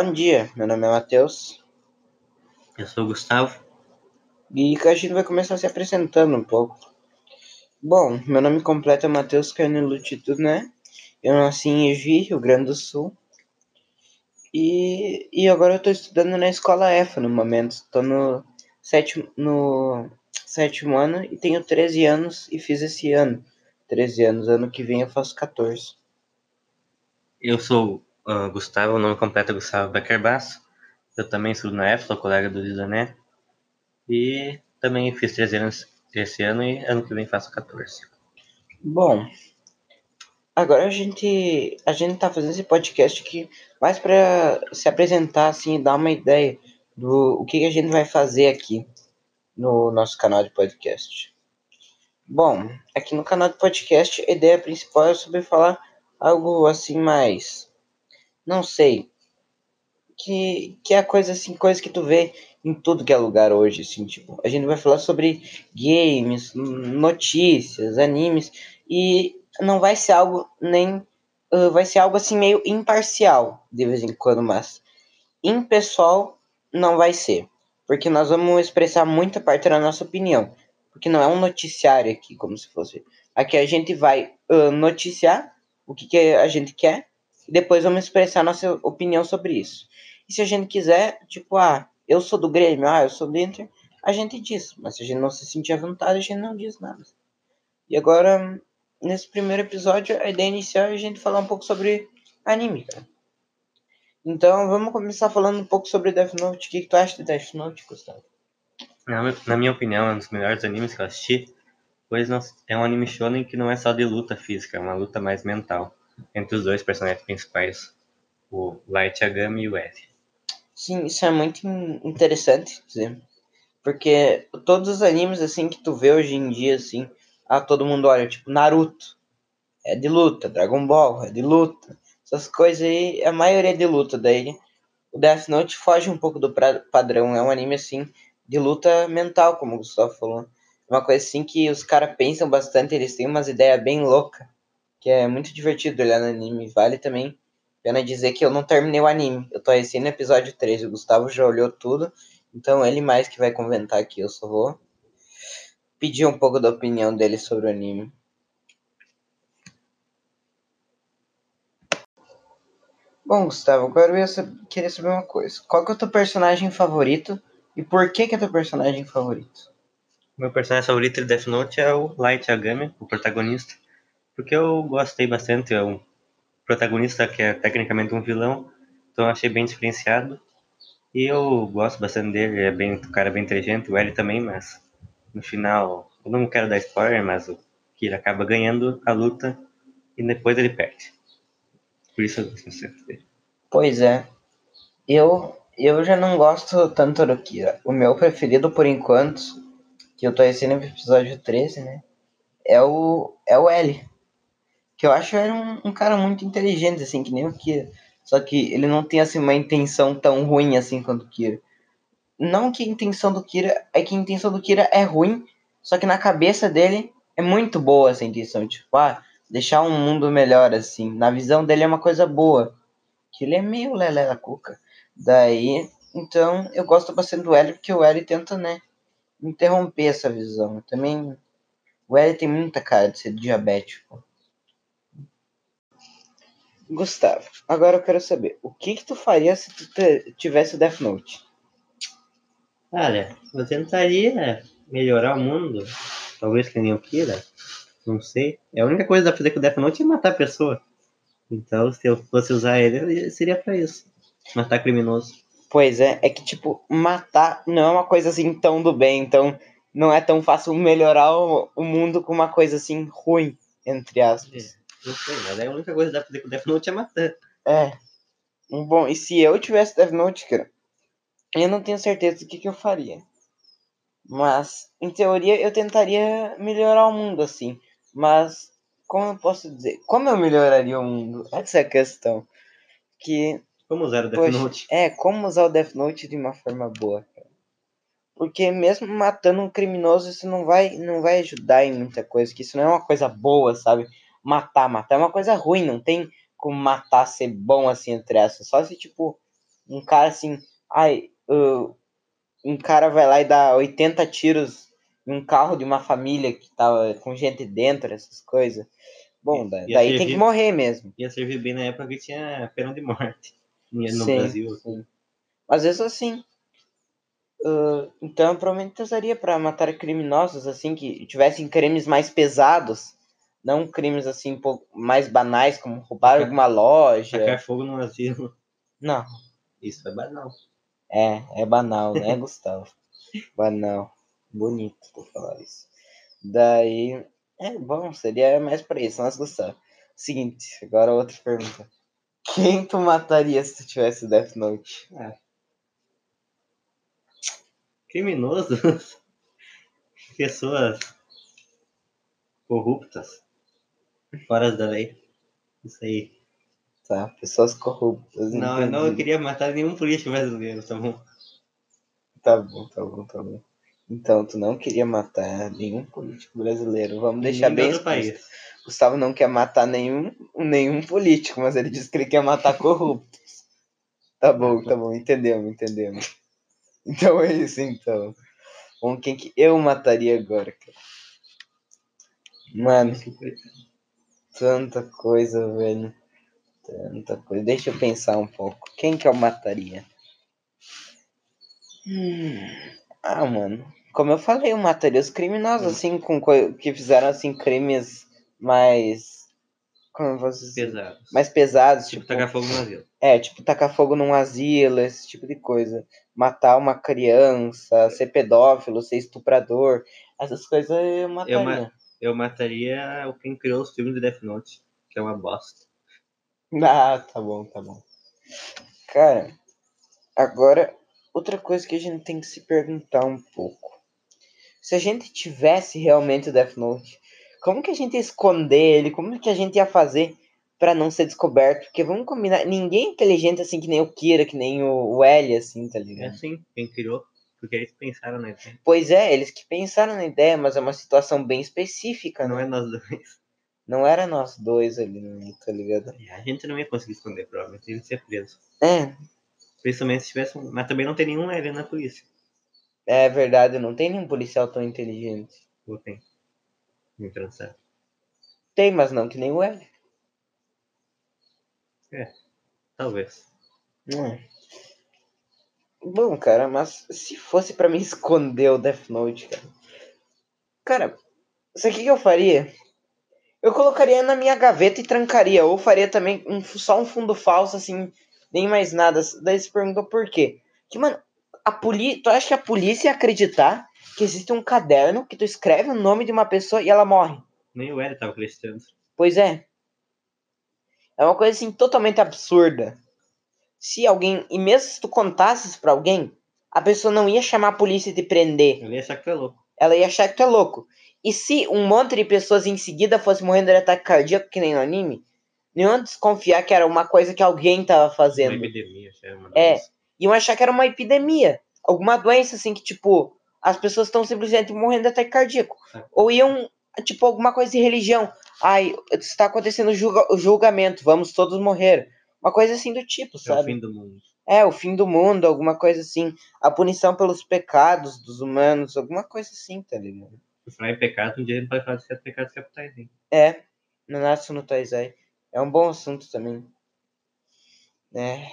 Bom dia, meu nome é Matheus. Eu sou o Gustavo. E a gente vai começar se apresentando um pouco. Bom, meu nome completo é Matheus Carnelo né? Eu nasci em Evi, Rio Grande do Sul. E, e agora eu tô estudando na escola EFA no momento. Estou no sétimo, no sétimo ano e tenho 13 anos e fiz esse ano. 13 anos, ano que vem eu faço 14. Eu sou uh, Gustavo, o nome completo é Gustavo Becker Basso. Eu também estudo na EFA, sou colega do Lisané. E também fiz 13 anos esse ano e ano que vem faço 14. Bom, agora a gente a gente tá fazendo esse podcast aqui mais para se apresentar assim, dar uma ideia do o que, que a gente vai fazer aqui no nosso canal de podcast. Bom, aqui no canal de podcast a ideia principal é sobre falar algo assim mais não sei. Que que é a coisa assim, coisa que tu vê em tudo que é lugar hoje, assim, tipo, a gente vai falar sobre games, notícias, animes e não vai ser algo nem uh, vai ser algo assim meio imparcial de vez em quando, mas impessoal não vai ser, porque nós vamos expressar muita parte da nossa opinião, porque não é um noticiário aqui como se fosse. Aqui a gente vai uh, noticiar o que, que a gente quer e depois vamos expressar nossa opinião sobre isso. E se a gente quiser, tipo, ah, eu sou do Grêmio, ah, eu sou do Inter, a gente diz. Mas se a gente não se sentir à vontade, a gente não diz nada. E agora, nesse primeiro episódio, a ideia inicial é a gente falar um pouco sobre anime, cara. Então, vamos começar falando um pouco sobre Death Note. O que, que tu acha de Death Note, Gustavo? Na, na minha opinião, é um dos melhores animes que eu assisti, pois não, é um anime shonen que não é só de luta física, é uma luta mais mental entre os dois personagens principais, o Light Yagami e o Ed. Sim, isso é muito interessante dizer. Porque todos os animes assim que tu vê hoje em dia, assim, ah, todo mundo olha, tipo, Naruto. É de luta, Dragon Ball é de luta. Essas coisas aí, a maioria é de luta. Daí o Death Note foge um pouco do padrão. É um anime assim de luta mental, como o Gustavo falou. É uma coisa assim que os caras pensam bastante, eles têm umas ideias bem loucas. Que é muito divertido olhar no anime. Vale também Pena dizer que eu não terminei o anime. Eu tô recém no episódio 3. O Gustavo já olhou tudo. Então ele mais que vai comentar aqui. Eu só vou pedir um pouco da opinião dele sobre o anime. Bom, Gustavo, agora eu ia querer saber uma coisa. Qual que é o teu personagem favorito e por que que é teu personagem favorito? Meu personagem favorito de Death Note é o Light Yagami, o protagonista, porque eu gostei bastante, é um protagonista que é tecnicamente um vilão, então eu achei bem diferenciado. E eu gosto bastante dele, é bem, um cara bem inteligente, o L também, mas no final, eu não quero dar spoiler, mas o Kira acaba ganhando a luta e depois ele perde. Por isso eu gosto bastante dele. Pois é. Eu, eu já não gosto tanto do Kira. O meu preferido por enquanto, que eu tô recém no episódio 13, né? É o, é o L que eu acho ele um, um, cara muito inteligente, assim, que nem o Kira. Só que ele não tem, assim, uma intenção tão ruim, assim, quanto o Kira. Não que a intenção do Kira... É que a intenção do Kira é ruim, só que na cabeça dele é muito boa essa intenção. Tipo, ah, deixar um mundo melhor, assim. Na visão dele é uma coisa boa. Que ele é meio lelé da cuca. Daí, então, eu gosto bastante do L, porque o L tenta, né, interromper essa visão. Também, o L tem muita cara de ser diabético. Gustavo, agora eu quero saber, o que que tu faria se tu tivesse Death Note? Olha, eu tentaria melhorar o mundo, talvez que nem eu queira, não sei. É a única coisa pra fazer com o Death Note é matar a pessoa. Então, se eu fosse usar ele, seria pra isso. Matar criminoso. Pois é, é que tipo, matar não é uma coisa assim tão do bem, então não é tão fácil melhorar o, o mundo com uma coisa assim ruim, entre aspas. É. Não sei, mas a única coisa que dá pra fazer com Death Note é matar. É. Bom, e se eu tivesse Death Note, cara, eu não tenho certeza do que, que eu faria. Mas, em teoria, eu tentaria melhorar o mundo, assim. Mas, como eu posso dizer? Como eu melhoraria o mundo? Essa é a questão. Que. Como usar o Death poxa, Note? É, como usar o Death Note de uma forma boa, cara. Porque mesmo matando um criminoso, isso não vai, não vai ajudar em muita coisa. Que isso não é uma coisa boa, sabe? Matar. Matar é uma coisa ruim, não tem como matar ser bom assim entre essas. Só se, tipo, um cara assim, ai, uh, um cara vai lá e dá 80 tiros em um carro de uma família que tava com gente dentro, essas coisas. Bom, Ia daí servir- tem que morrer mesmo. Ia servir bem na época que tinha pena de morte no Sim, Brasil. sim. Às vezes assim. uh, então eu provavelmente usaria pra matar criminosos assim que tivessem crimes mais pesados. Não crimes assim um pouco mais banais, como roubar Tacar- alguma loja. Tacar fogo no asilo. Não, Isso é banal. é, é banal, né, Gustavo? Banal. Bonito tu falar isso. Daí. É bom, seria mais pra isso, mas Gustavo. Seguinte, agora outra pergunta. Quem tu mataria se tu tivesse Death Note? Criminosos. Pessoas corruptas. Fora da lei. Isso aí. Tá, pessoas corruptas. Não, eu não queria matar nenhum político brasileiro, tá bom? Tá bom, tá bom, tá bom. Então, tu não queria matar nenhum político brasileiro. Vamos deixar bem explícito. país. Gustavo não quer matar nenhum, nenhum político, mas ele disse que ele quer matar corruptos. Tá bom, tá bom, entendemos, entendemos. Então é isso, então. Bom, quem que eu mataria agora, cara? Mano, tanta coisa, velho. Tanta coisa. Deixa eu pensar um pouco. Quem que eu mataria? Hum. Ah, mano. Como eu falei, eu mataria os criminosos, assim, com coi- que fizeram, assim, crimes mais... Como eu dizer? Pesados. Mais pesados, Tipo, tipo... tacar fogo no asilo. É, tipo, tacar fogo num asilo, esse tipo de coisa. Matar uma criança, ser pedófilo, ser estuprador. Essas coisas eu mataria. ma- Eu mataria o quem criou os filmes de Death Note, que é uma bosta. Ah, tá bom, tá bom. Cara, agora, outra coisa que a gente tem que se perguntar um pouco. Se a gente tivesse realmente o Death Note, como que a gente ia esconder ele? Como que a gente ia fazer pra não ser descoberto? Porque vamos combinar, ninguém é inteligente assim que nem o Kira, que nem o, o L, assim, tá É ligado? assim, quem criou, porque eles pensaram na ideia. Pois é, eles que pensaram na ideia, mas é uma situação bem específica, Não né? é nós dois. Não era nós dois ali, né, tá ligado? A gente não ia conseguir esconder, provavelmente. A gente ia ser preso. É, Principalmente se tivesse um... Mas também não tem nenhum L na polícia. é verdade, não tem nenhum policial tão inteligente. Ou tem? Muito trançado. Tem, mas não que nem o L. Talvez. Hum. Bom, cara, mas se fosse pra me esconder o Death Note, cara. Cara, isso aqui que eu faria? Eu colocaria na minha gaveta e trancaria. Ou faria também um, só um fundo falso, assim, nem mais nada. Daí você perguntou por quê? Que, mano, a polícia. Tu acha que a polícia ia acreditar que existe um caderno que tu escreve o nome de uma pessoa e ela morre? Nem o L tava acreditando. Pois é. É uma coisa assim totalmente absurda. Se alguém, e mesmo se tu contasse isso pra alguém, a pessoa não ia chamar a polícia e te prender. Ele ia achar que tu é louco. Ela ia achar que tu é louco. E se um monte de pessoas em seguida fosse morrendo de ataque cardíaco, que nem no anime, não iam desconfiar que era uma coisa que alguém tava Uma fazendo. epidemia, já é uma É. doença. Iam achar que era uma epidemia. Alguma doença assim que, tipo, as pessoas estão simplesmente morrendo de ataque cardíaco. Ou iam, tipo, alguma coisa de religião. Ai, está acontecendo julga- o julgamento, vamos todos morrer. Uma coisa assim do tipo, É o sabe? fim do mundo. É, o fim do mundo, alguma coisa assim. A punição pelos pecados dos humanos, alguma coisa assim, tá ligado? Por falar em pecado, um dia gente pode falar de sete pecados capitais, hein? É, Nanatsu no Taizai. É um bom assunto também. É,